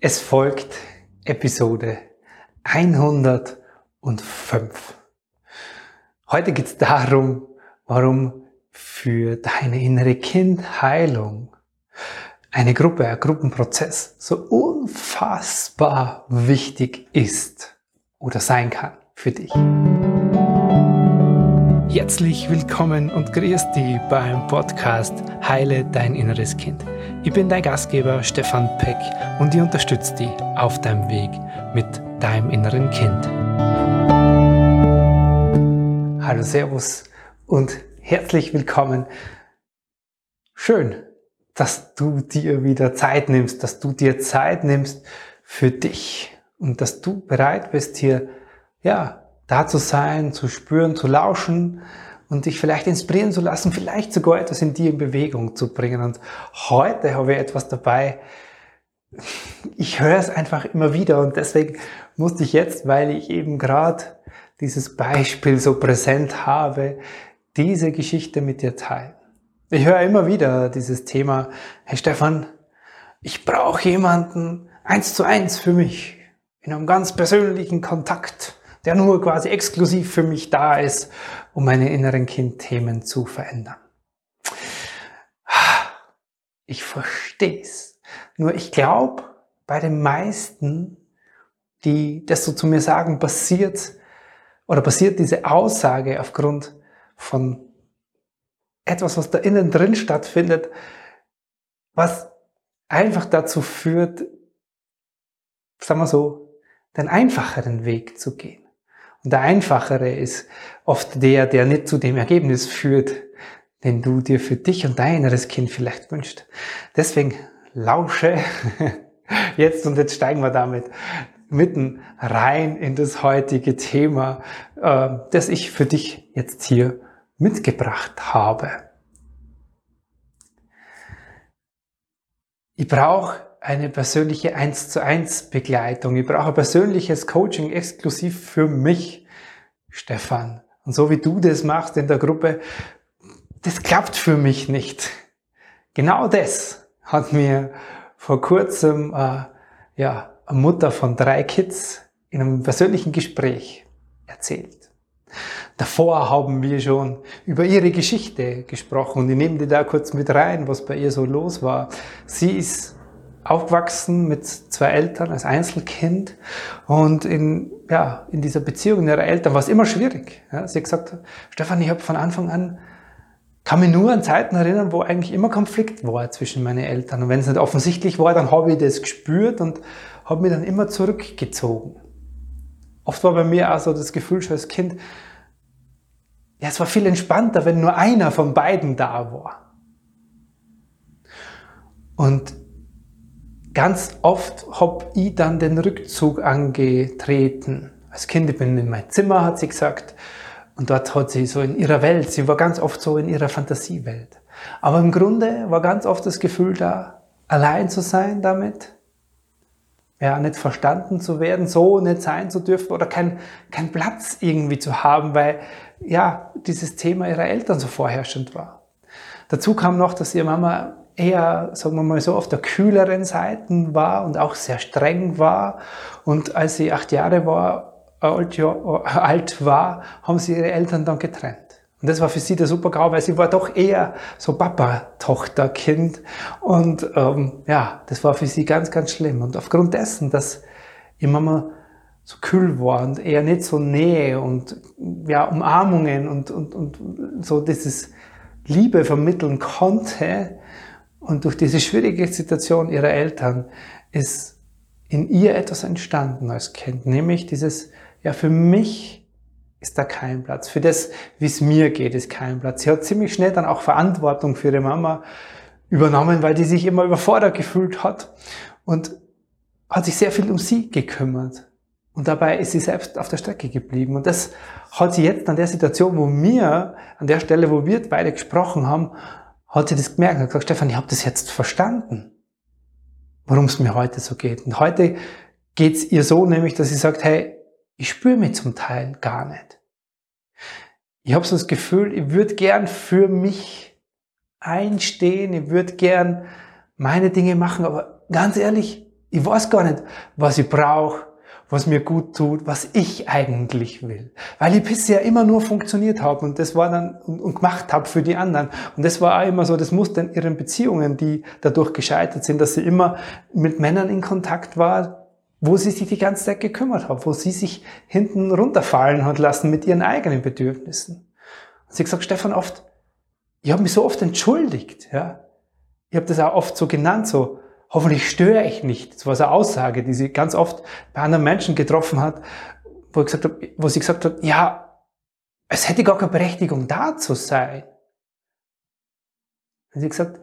Es folgt Episode 105. Heute geht es darum, warum für deine innere Kindheilung eine Gruppe, ein Gruppenprozess so unfassbar wichtig ist oder sein kann für dich. Herzlich willkommen und grüß dich beim Podcast Heile dein inneres Kind. Ich bin dein Gastgeber Stefan Peck und ich unterstütze dich auf deinem Weg mit deinem inneren Kind. Hallo, Servus und herzlich willkommen. Schön, dass du dir wieder Zeit nimmst, dass du dir Zeit nimmst für dich und dass du bereit bist, hier, ja, da zu sein, zu spüren, zu lauschen und dich vielleicht inspirieren zu lassen, vielleicht sogar etwas in dir in Bewegung zu bringen. Und heute habe ich etwas dabei. Ich höre es einfach immer wieder und deswegen musste ich jetzt, weil ich eben gerade dieses Beispiel so präsent habe, diese Geschichte mit dir teilen. Ich höre immer wieder dieses Thema, Herr Stefan, ich brauche jemanden eins zu eins für mich, in einem ganz persönlichen Kontakt der nur quasi exklusiv für mich da ist, um meine inneren Kindthemen zu verändern. Ich verstehe es. Nur ich glaube, bei den meisten, die das so zu mir sagen, passiert oder passiert diese Aussage aufgrund von etwas, was da innen drin stattfindet, was einfach dazu führt, sagen wir so, den einfacheren Weg zu gehen. Und der einfachere ist oft der, der nicht zu dem Ergebnis führt, den du dir für dich und dein inneres Kind vielleicht wünschst. Deswegen lausche jetzt und jetzt steigen wir damit mitten rein in das heutige Thema, äh, das ich für dich jetzt hier mitgebracht habe. Ich brauche eine persönliche 1 zu 1 Begleitung. Ich brauche persönliches Coaching exklusiv für mich, Stefan. Und so wie du das machst in der Gruppe, das klappt für mich nicht. Genau das hat mir vor kurzem äh, ja, eine Mutter von drei Kids in einem persönlichen Gespräch erzählt. Davor haben wir schon über ihre Geschichte gesprochen und ich nehme die da kurz mit rein, was bei ihr so los war. Sie ist aufgewachsen mit zwei Eltern als Einzelkind und in, ja, in dieser Beziehung ihrer Eltern war es immer schwierig. Ja, sie hat gesagt, Stefan, ich habe von Anfang an, kann mich nur an Zeiten erinnern, wo eigentlich immer Konflikt war zwischen meinen Eltern. Und wenn es nicht offensichtlich war, dann habe ich das gespürt und habe mich dann immer zurückgezogen. Oft war bei mir auch so das Gefühl schon als Kind, ja, es war viel entspannter, wenn nur einer von beiden da war. Und ganz oft hab ich dann den Rückzug angetreten. Als Kind, ich bin in mein Zimmer, hat sie gesagt. Und dort hat sie so in ihrer Welt, sie war ganz oft so in ihrer Fantasiewelt. Aber im Grunde war ganz oft das Gefühl da, allein zu sein damit. Ja, nicht verstanden zu werden, so nicht sein zu dürfen oder kein, kein Platz irgendwie zu haben, weil, ja, dieses Thema ihrer Eltern so vorherrschend war. Dazu kam noch, dass ihre Mama eher, sagen wir mal so, auf der kühleren Seite war und auch sehr streng war. Und als sie acht Jahre war, alt, ja, alt war, haben sie ihre Eltern dann getrennt. Und das war für sie der Super-GAU, weil sie war doch eher so Papa-Tochter-Kind. Und ähm, ja, das war für sie ganz, ganz schlimm. Und aufgrund dessen, dass ihr Mama so kühl war und eher nicht so Nähe und ja, Umarmungen und, und, und so dieses Liebe vermitteln konnte, und durch diese schwierige Situation ihrer Eltern ist in ihr etwas entstanden als Kind, nämlich dieses, ja, für mich ist da kein Platz. Für das, wie es mir geht, ist kein Platz. Sie hat ziemlich schnell dann auch Verantwortung für ihre Mama übernommen, weil die sich immer überfordert gefühlt hat und hat sich sehr viel um sie gekümmert. Und dabei ist sie selbst auf der Strecke geblieben. Und das hat sie jetzt an der Situation, wo wir, an der Stelle, wo wir beide gesprochen haben, hat sie das gemerkt und hat gesagt, Stefan, ich habe das jetzt verstanden, warum es mir heute so geht. Und heute geht es ihr so, nämlich, dass sie sagt, hey, ich spüre mich zum Teil gar nicht. Ich habe so das Gefühl, ich würde gern für mich einstehen, ich würde gern meine Dinge machen, aber ganz ehrlich, ich weiß gar nicht, was ich brauche, was mir gut tut, was ich eigentlich will. Weil ich bisher immer nur funktioniert habe und das war dann und, und gemacht habe für die anderen. Und das war auch immer so das Muster in ihren Beziehungen, die dadurch gescheitert sind, dass sie immer mit Männern in Kontakt war, wo sie sich die ganze Zeit gekümmert hat, wo sie sich hinten runterfallen hat lassen mit ihren eigenen Bedürfnissen. Und sie gesagt, Stefan, oft, ich habe mich so oft entschuldigt, ja. Ich habe das auch oft so genannt, so, hoffentlich störe ich nicht. Das war so eine Aussage, die sie ganz oft bei anderen Menschen getroffen hat, wo, gesagt habe, wo sie gesagt hat, ja, es hätte gar keine Berechtigung da zu sein. Und sie hat gesagt,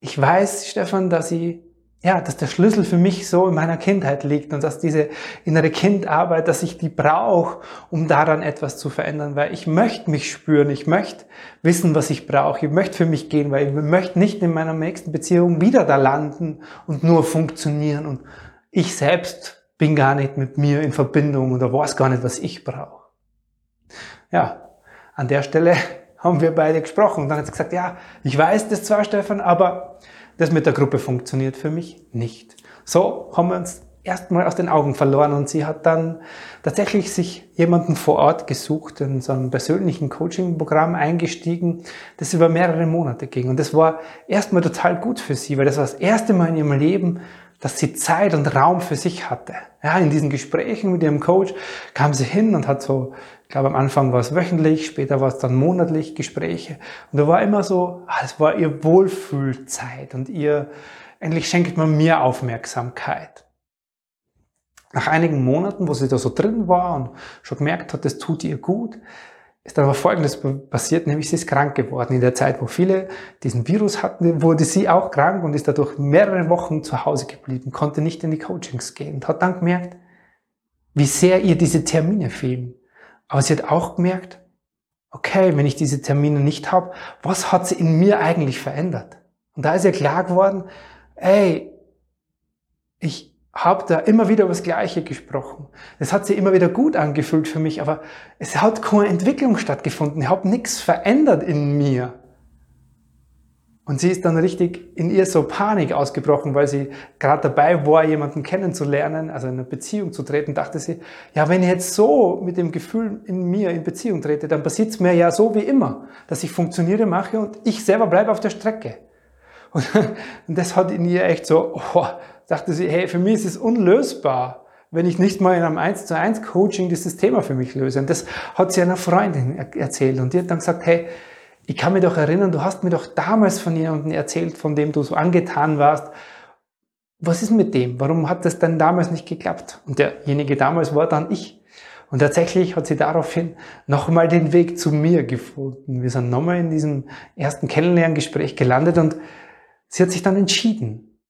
ich weiß, Stefan, dass ich ja, dass der Schlüssel für mich so in meiner Kindheit liegt und dass diese innere Kindarbeit, dass ich die brauche, um daran etwas zu verändern, weil ich möchte mich spüren, ich möchte wissen, was ich brauche, ich möchte für mich gehen, weil ich möchte nicht in meiner nächsten Beziehung wieder da landen und nur funktionieren. Und ich selbst bin gar nicht mit mir in Verbindung oder weiß gar nicht, was ich brauche. Ja, an der Stelle haben wir beide gesprochen. Und dann hat sie gesagt, ja, ich weiß das zwar, Stefan, aber das mit der Gruppe funktioniert für mich nicht. So haben wir uns erstmal aus den Augen verloren und sie hat dann tatsächlich sich jemanden vor Ort gesucht, in so einem persönlichen Coaching-Programm eingestiegen, das über mehrere Monate ging. Und das war erstmal total gut für sie, weil das war das erste Mal in ihrem Leben, dass sie Zeit und Raum für sich hatte. Ja, in diesen Gesprächen mit ihrem Coach kam sie hin und hat so, ich glaube am Anfang war es wöchentlich, später war es dann monatlich Gespräche. Und da war immer so, ah, es war ihr Wohlfühlzeit und ihr, endlich schenkt man mir Aufmerksamkeit. Nach einigen Monaten, wo sie da so drin war und schon gemerkt hat, das tut ihr gut, ist dann aber Folgendes passiert, nämlich sie ist krank geworden. In der Zeit, wo viele diesen Virus hatten, wurde sie auch krank und ist dadurch mehrere Wochen zu Hause geblieben, konnte nicht in die Coachings gehen und hat dann gemerkt, wie sehr ihr diese Termine fehlen. Aber sie hat auch gemerkt, okay, wenn ich diese Termine nicht habe, was hat sie in mir eigentlich verändert? Und da ist ihr klar geworden, ey, ich, habe da immer wieder über das Gleiche gesprochen. Es hat sich immer wieder gut angefühlt für mich, aber es hat keine Entwicklung stattgefunden. Ich habe nichts verändert in mir. Und sie ist dann richtig in ihr so Panik ausgebrochen, weil sie gerade dabei war, jemanden kennenzulernen, also in eine Beziehung zu treten, dachte sie, ja, wenn ich jetzt so mit dem Gefühl in mir in Beziehung trete, dann passiert es mir ja so wie immer, dass ich funktioniere, mache und ich selber bleibe auf der Strecke. Und, und das hat in ihr echt so, oh, dachte sie, hey, für mich ist es unlösbar, wenn ich nicht mal in einem 1 zu 1 Coaching dieses Thema für mich löse. Und das hat sie einer Freundin erzählt. Und die hat dann gesagt, hey, ich kann mich doch erinnern, du hast mir doch damals von jemandem erzählt, von dem du so angetan warst. Was ist mit dem? Warum hat das denn damals nicht geklappt? Und derjenige damals war dann ich. Und tatsächlich hat sie daraufhin nochmal den Weg zu mir gefunden. Wir sind nochmal in diesem ersten Kennenlerngespräch gelandet und sie hat sich dann entschieden,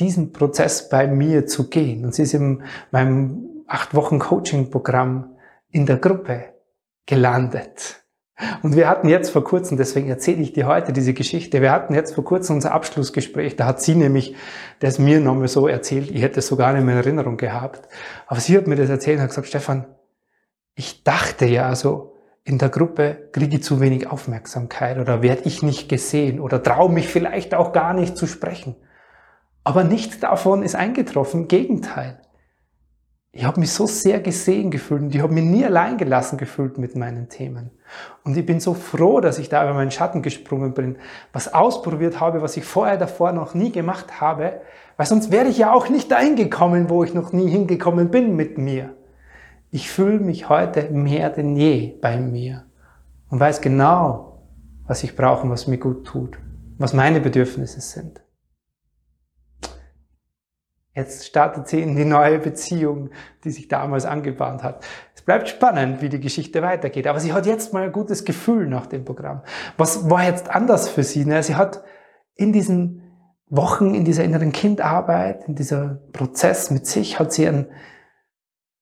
diesen Prozess bei mir zu gehen. Und sie ist in meinem acht Wochen Coaching-Programm in der Gruppe gelandet. Und wir hatten jetzt vor kurzem, deswegen erzähle ich dir heute diese Geschichte, wir hatten jetzt vor kurzem unser Abschlussgespräch, da hat sie nämlich das mir nochmal so erzählt, ich hätte es sogar nicht mehr in Erinnerung gehabt, aber sie hat mir das erzählt und hat gesagt, Stefan, ich dachte ja so, in der Gruppe kriege ich zu wenig Aufmerksamkeit oder werde ich nicht gesehen oder traue mich vielleicht auch gar nicht zu sprechen. Aber nichts davon ist eingetroffen, im Gegenteil. Ich habe mich so sehr gesehen gefühlt und ich habe mich nie allein gelassen gefühlt mit meinen Themen. Und ich bin so froh, dass ich da über meinen Schatten gesprungen bin, was ausprobiert habe, was ich vorher davor noch nie gemacht habe, weil sonst wäre ich ja auch nicht dahin gekommen, wo ich noch nie hingekommen bin mit mir. Ich fühle mich heute mehr denn je bei mir und weiß genau, was ich brauche und was mir gut tut, was meine Bedürfnisse sind. Jetzt startet sie in die neue Beziehung, die sich damals angebahnt hat. Es bleibt spannend, wie die Geschichte weitergeht. Aber sie hat jetzt mal ein gutes Gefühl nach dem Programm. Was war jetzt anders für sie? Sie hat in diesen Wochen, in dieser inneren Kindarbeit, in dieser Prozess mit sich, hat sie eine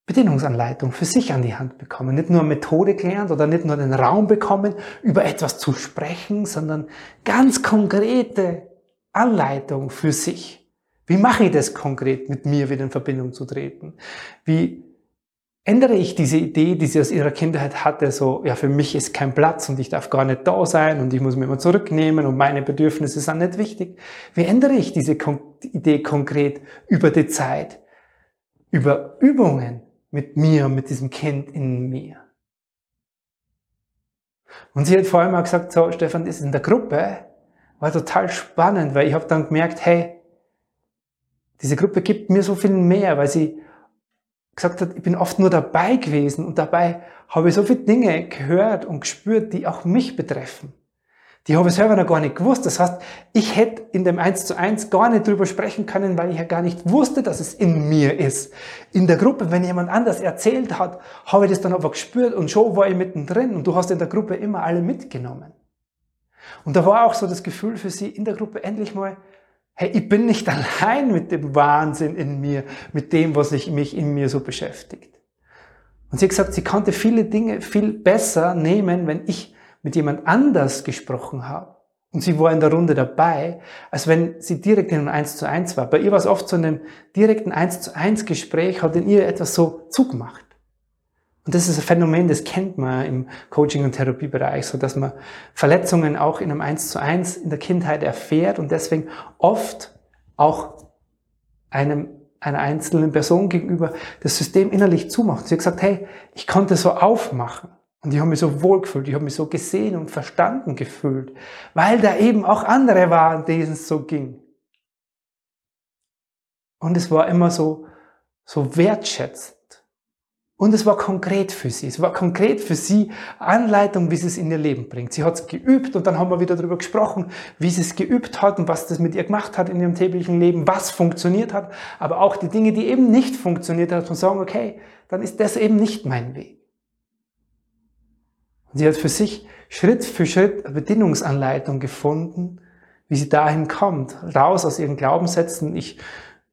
Bedienungsanleitung für sich an die Hand bekommen. Nicht nur Methode gelernt oder nicht nur den Raum bekommen, über etwas zu sprechen, sondern ganz konkrete Anleitung für sich. Wie mache ich das konkret, mit mir wieder in Verbindung zu treten? Wie ändere ich diese Idee, die sie aus ihrer Kindheit hatte, so, ja, für mich ist kein Platz und ich darf gar nicht da sein und ich muss mich immer zurücknehmen und meine Bedürfnisse sind nicht wichtig. Wie ändere ich diese Idee konkret über die Zeit? Über Übungen mit mir, mit diesem Kind in mir. Und sie hat vor allem auch gesagt, so, Stefan, das ist in der Gruppe, war total spannend, weil ich habe dann gemerkt, hey, diese Gruppe gibt mir so viel mehr, weil sie gesagt hat, ich bin oft nur dabei gewesen und dabei habe ich so viele Dinge gehört und gespürt, die auch mich betreffen. Die habe ich selber noch gar nicht gewusst. Das heißt, ich hätte in dem 1 zu 1 gar nicht drüber sprechen können, weil ich ja gar nicht wusste, dass es in mir ist. In der Gruppe, wenn jemand anders erzählt hat, habe ich das dann aber gespürt und schon war ich mittendrin und du hast in der Gruppe immer alle mitgenommen. Und da war auch so das Gefühl für sie in der Gruppe endlich mal, hey, ich bin nicht allein mit dem Wahnsinn in mir, mit dem, was ich mich in mir so beschäftigt. Und sie hat gesagt, sie konnte viele Dinge viel besser nehmen, wenn ich mit jemand anders gesprochen habe. Und sie war in der Runde dabei, als wenn sie direkt in einem 1 zu 1 war. Bei ihr war es oft so in einem direkten 1 zu 1 Gespräch, hat in ihr etwas so zugemacht. Und das ist ein Phänomen, das kennt man im Coaching- und Therapiebereich, so dass man Verletzungen auch in einem 1 zu 1 in der Kindheit erfährt und deswegen oft auch einem, einer einzelnen Person gegenüber das System innerlich zumacht. Sie hat gesagt, hey, ich konnte so aufmachen. Und ich habe mich so wohl gefühlt, ich habe mich so gesehen und verstanden gefühlt, weil da eben auch andere waren, denen es so ging. Und es war immer so, so wertschätzend. Und es war konkret für sie. Es war konkret für sie Anleitung, wie sie es in ihr Leben bringt. Sie hat es geübt und dann haben wir wieder darüber gesprochen, wie sie es geübt hat und was das mit ihr gemacht hat in ihrem täglichen Leben, was funktioniert hat, aber auch die Dinge, die eben nicht funktioniert hat und sagen, okay, dann ist das eben nicht mein Weg. Und sie hat für sich Schritt für Schritt eine Bedienungsanleitung gefunden, wie sie dahin kommt, raus aus ihren Glaubenssätzen. Ich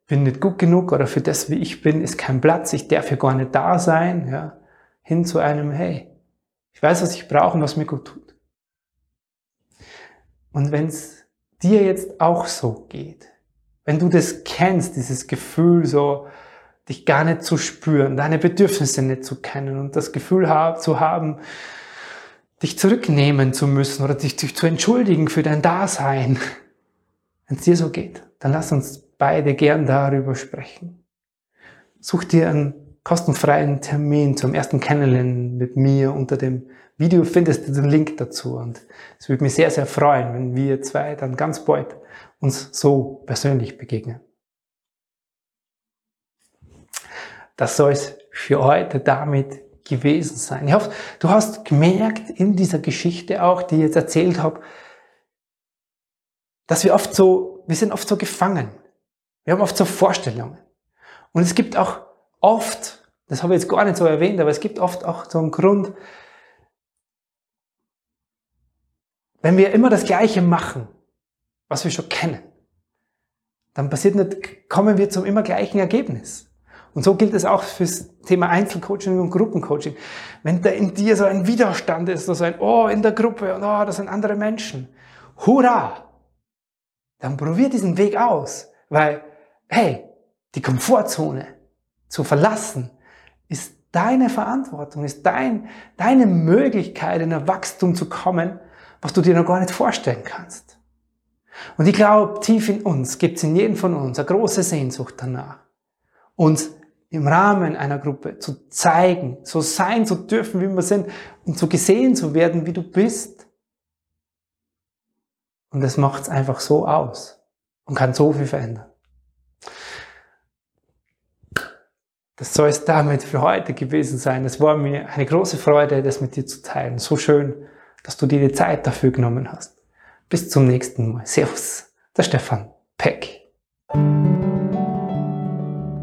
bin nicht gut genug oder für das, wie ich bin, ist kein Platz, ich darf hier gar nicht da sein, ja, hin zu einem, hey, ich weiß, was ich brauche und was mir gut tut. Und wenn es dir jetzt auch so geht, wenn du das kennst, dieses Gefühl so, dich gar nicht zu spüren, deine Bedürfnisse nicht zu kennen und das Gefühl zu haben, dich zurücknehmen zu müssen oder dich, dich zu entschuldigen für dein Dasein, wenn es dir so geht, dann lass uns beide gern darüber sprechen. Such dir einen kostenfreien Termin zum ersten Kennenlernen mit mir. Unter dem Video findest du den Link dazu und es würde mich sehr, sehr freuen, wenn wir zwei dann ganz bald uns so persönlich begegnen. Das soll es für heute damit gewesen sein. Ich hoffe, du hast gemerkt in dieser Geschichte auch, die ich jetzt erzählt habe, dass wir oft so, wir sind oft so gefangen wir haben oft so Vorstellungen. Und es gibt auch oft, das habe ich jetzt gar nicht so erwähnt, aber es gibt oft auch so einen Grund, wenn wir immer das Gleiche machen, was wir schon kennen, dann passiert nicht, kommen wir zum immer gleichen Ergebnis. Und so gilt es auch fürs Thema Einzelcoaching und Gruppencoaching. Wenn da in dir so ein Widerstand ist, so ein Oh in der Gruppe und Oh, das sind andere Menschen. Hurra! Dann probier diesen Weg aus, weil hey, die Komfortzone zu verlassen, ist deine Verantwortung, ist dein, deine Möglichkeit, in ein Wachstum zu kommen, was du dir noch gar nicht vorstellen kannst. Und ich glaube, tief in uns gibt es in jedem von uns eine große Sehnsucht danach, uns im Rahmen einer Gruppe zu zeigen, so sein zu dürfen, wie wir sind und so gesehen zu werden, wie du bist. Und das macht es einfach so aus und kann so viel verändern. Das soll es damit für heute gewesen sein. Es war mir eine große Freude, das mit dir zu teilen. So schön, dass du dir die Zeit dafür genommen hast. Bis zum nächsten Mal. Servus, der Stefan Peck.